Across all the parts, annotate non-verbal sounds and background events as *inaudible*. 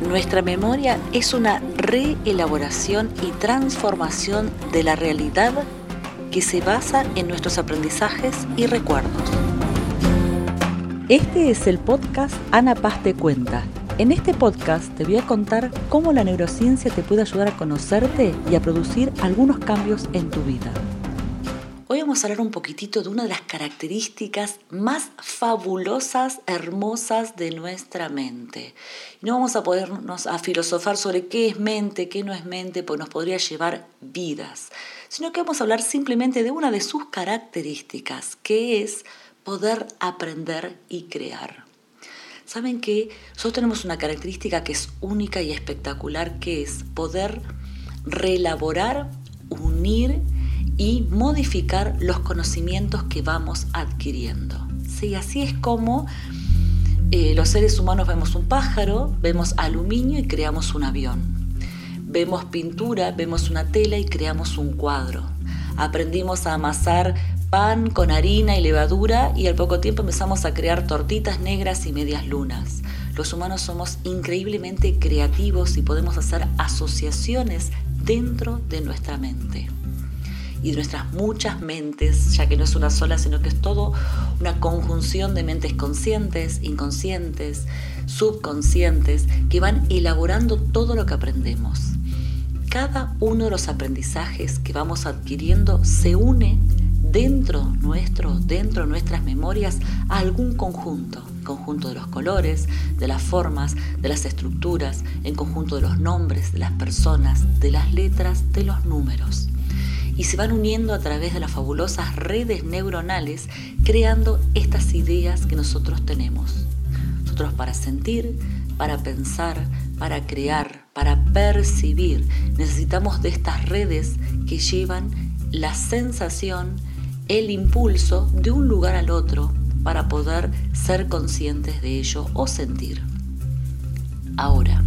Nuestra memoria es una reelaboración y transformación de la realidad que se basa en nuestros aprendizajes y recuerdos. Este es el podcast Ana Paz te cuenta. En este podcast te voy a contar cómo la neurociencia te puede ayudar a conocerte y a producir algunos cambios en tu vida. Hoy vamos a hablar un poquitito de una de las características más fabulosas, hermosas de nuestra mente. No vamos a podernos a filosofar sobre qué es mente, qué no es mente, porque nos podría llevar vidas, sino que vamos a hablar simplemente de una de sus características, que es poder aprender y crear. Saben que nosotros tenemos una característica que es única y espectacular, que es poder reelaborar, unir y modificar los conocimientos que vamos adquiriendo. Sí, así es como eh, los seres humanos vemos un pájaro, vemos aluminio y creamos un avión. Vemos pintura, vemos una tela y creamos un cuadro. Aprendimos a amasar pan con harina y levadura y al poco tiempo empezamos a crear tortitas negras y medias lunas. Los humanos somos increíblemente creativos y podemos hacer asociaciones dentro de nuestra mente y nuestras muchas mentes, ya que no es una sola, sino que es todo una conjunción de mentes conscientes, inconscientes, subconscientes, que van elaborando todo lo que aprendemos. Cada uno de los aprendizajes que vamos adquiriendo se une dentro nuestro, dentro de nuestras memorias, a algún conjunto, conjunto de los colores, de las formas, de las estructuras, en conjunto de los nombres, de las personas, de las letras, de los números y se van uniendo a través de las fabulosas redes neuronales creando estas ideas que nosotros tenemos. Nosotros para sentir, para pensar, para crear, para percibir, necesitamos de estas redes que llevan la sensación, el impulso de un lugar al otro para poder ser conscientes de ello o sentir. Ahora,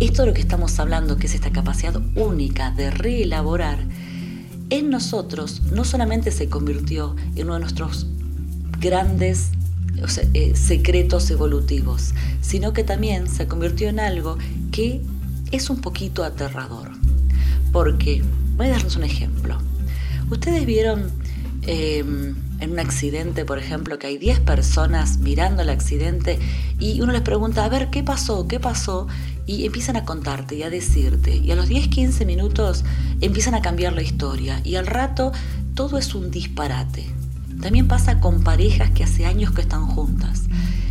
esto de lo que estamos hablando, que es esta capacidad única de reelaborar, en nosotros no solamente se convirtió en uno de nuestros grandes eh, secretos evolutivos, sino que también se convirtió en algo que es un poquito aterrador. Porque, voy a darles un ejemplo. Ustedes vieron em, en un accidente, por ejemplo, que hay 10 personas mirando el accidente y uno les pregunta, a ver, ¿qué pasó? ¿Qué pasó? y empiezan a contarte y a decirte. Y a los 10-15 minutos empiezan a cambiar la historia y al rato todo es un disparate. También pasa con parejas que hace años que están juntas.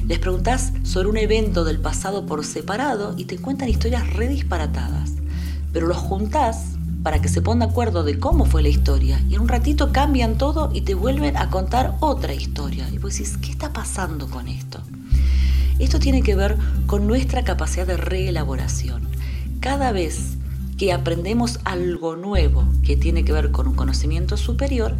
Les preguntas sobre un evento del pasado por separado y te cuentan historias re disparatadas. Pero los juntás para que se pongan de acuerdo de cómo fue la historia y en un ratito cambian todo y te vuelven a contar otra historia. Y vos decís, ¿qué está pasando con esto? Esto tiene que ver con nuestra capacidad de reelaboración. Cada vez que aprendemos algo nuevo que tiene que ver con un conocimiento superior,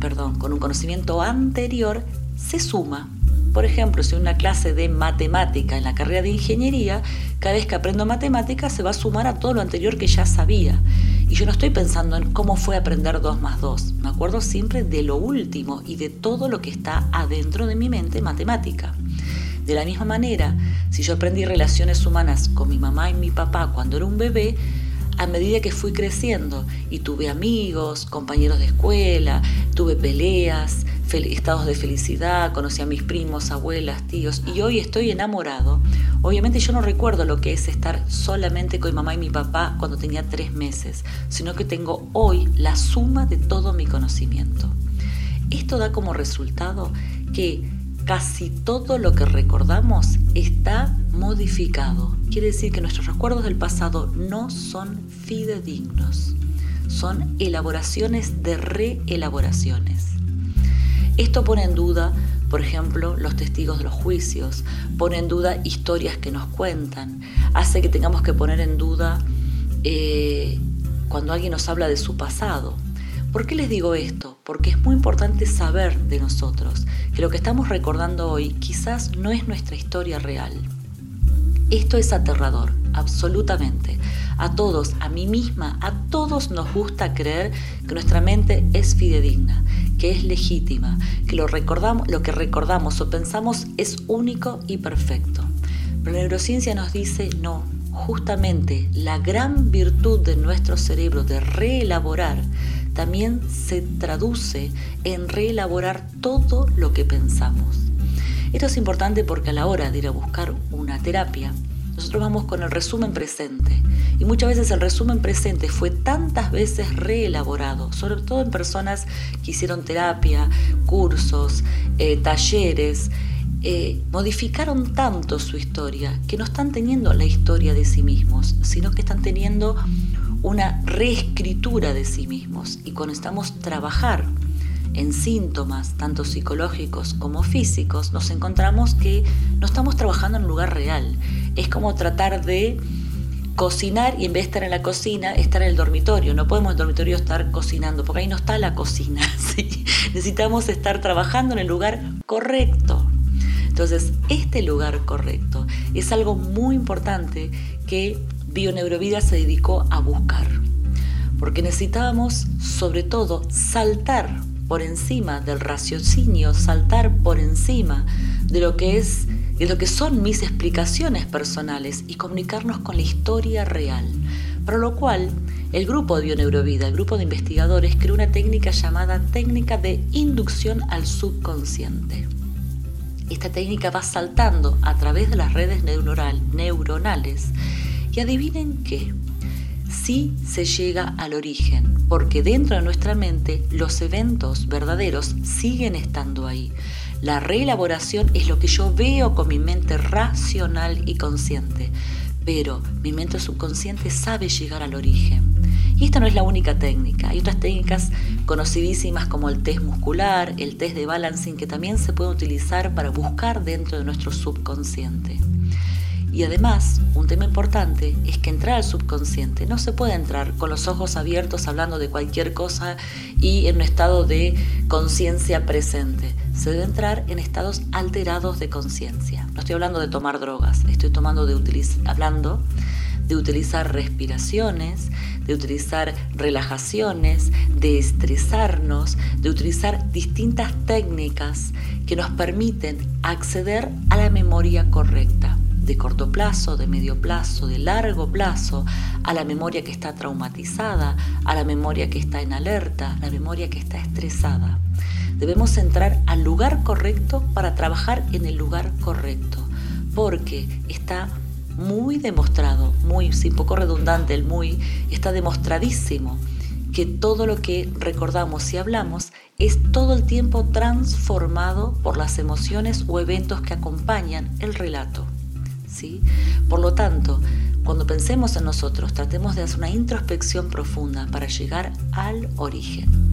perdón, con un conocimiento anterior, se suma. Por ejemplo, si una clase de matemática en la carrera de ingeniería, cada vez que aprendo matemática se va a sumar a todo lo anterior que ya sabía. Y yo no estoy pensando en cómo fue aprender 2 más 2. Me acuerdo siempre de lo último y de todo lo que está adentro de mi mente matemática. De la misma manera, si yo aprendí relaciones humanas con mi mamá y mi papá cuando era un bebé, a medida que fui creciendo y tuve amigos, compañeros de escuela, tuve peleas, estados de felicidad, conocí a mis primos, abuelas, tíos y hoy estoy enamorado, obviamente yo no recuerdo lo que es estar solamente con mi mamá y mi papá cuando tenía tres meses, sino que tengo hoy la suma de todo mi conocimiento. Esto da como resultado que casi todo lo que recordamos está modificado. Quiere decir que nuestros recuerdos del pasado no son fidedignos, son elaboraciones de reelaboraciones. Esto pone en duda, por ejemplo, los testigos de los juicios, pone en duda historias que nos cuentan, hace que tengamos que poner en duda eh, cuando alguien nos habla de su pasado. ¿Por qué les digo esto? Porque es muy importante saber de nosotros que lo que estamos recordando hoy quizás no es nuestra historia real. Esto es aterrador, absolutamente. A todos, a mí misma, a todos nos gusta creer que nuestra mente es fidedigna, que es legítima, que lo, recordamos, lo que recordamos o pensamos es único y perfecto. la neurociencia nos dice no, justamente la gran virtud de nuestro cerebro de reelaborar también se traduce en reelaborar todo lo que pensamos. Esto es importante porque a la hora de ir a buscar una terapia, nosotros vamos con el resumen presente. Y muchas veces el resumen presente fue tantas veces reelaborado, sobre todo en personas que hicieron terapia, cursos, eh, talleres, eh, modificaron tanto su historia que no están teniendo la historia de sí mismos, sino que están teniendo una reescritura de sí mismos. Y cuando estamos trabajar en síntomas, tanto psicológicos como físicos, nos encontramos que no estamos trabajando en un lugar real. Es como tratar de cocinar y en vez de estar en la cocina, estar en el dormitorio. No podemos en el dormitorio estar cocinando, porque ahí no está la cocina. *laughs* Necesitamos estar trabajando en el lugar correcto. Entonces, este lugar correcto es algo muy importante que Bioneurovida se dedicó a buscar, porque necesitábamos sobre todo saltar por encima del raciocinio, saltar por encima de lo que es de lo que son mis explicaciones personales y comunicarnos con la historia real. Para lo cual, el grupo de Bioneurovida, el grupo de investigadores, creó una técnica llamada técnica de inducción al subconsciente. Esta técnica va saltando a través de las redes neuronales y adivinen qué, sí se llega al origen, porque dentro de nuestra mente los eventos verdaderos siguen estando ahí. La reelaboración es lo que yo veo con mi mente racional y consciente, pero mi mente subconsciente sabe llegar al origen. Y esta no es la única técnica. Hay otras técnicas conocidísimas como el test muscular, el test de balancing, que también se pueden utilizar para buscar dentro de nuestro subconsciente. Y además, un tema importante es que entrar al subconsciente no se puede entrar con los ojos abiertos hablando de cualquier cosa y en un estado de conciencia presente. Se debe entrar en estados alterados de conciencia. No estoy hablando de tomar drogas, estoy tomando de hablando de utilizar respiraciones, de utilizar relajaciones, de estresarnos, de utilizar distintas técnicas que nos permiten acceder a la memoria correcta de corto plazo, de medio plazo, de largo plazo, a la memoria que está traumatizada, a la memoria que está en alerta, a la memoria que está estresada. Debemos entrar al lugar correcto para trabajar en el lugar correcto, porque está muy demostrado, muy, sin poco redundante el muy, está demostradísimo que todo lo que recordamos y hablamos es todo el tiempo transformado por las emociones o eventos que acompañan el relato. Por lo tanto, cuando pensemos en nosotros, tratemos de hacer una introspección profunda para llegar al origen.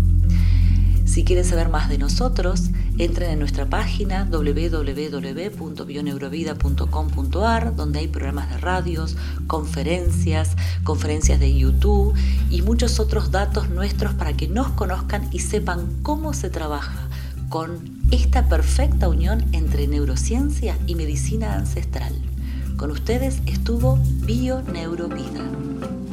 Si quieren saber más de nosotros, entren en nuestra página www.bioneurovida.com.ar, donde hay programas de radios, conferencias, conferencias de YouTube y muchos otros datos nuestros para que nos conozcan y sepan cómo se trabaja con esta perfecta unión entre neurociencia y medicina ancestral. Con ustedes estuvo Bio Neurovida.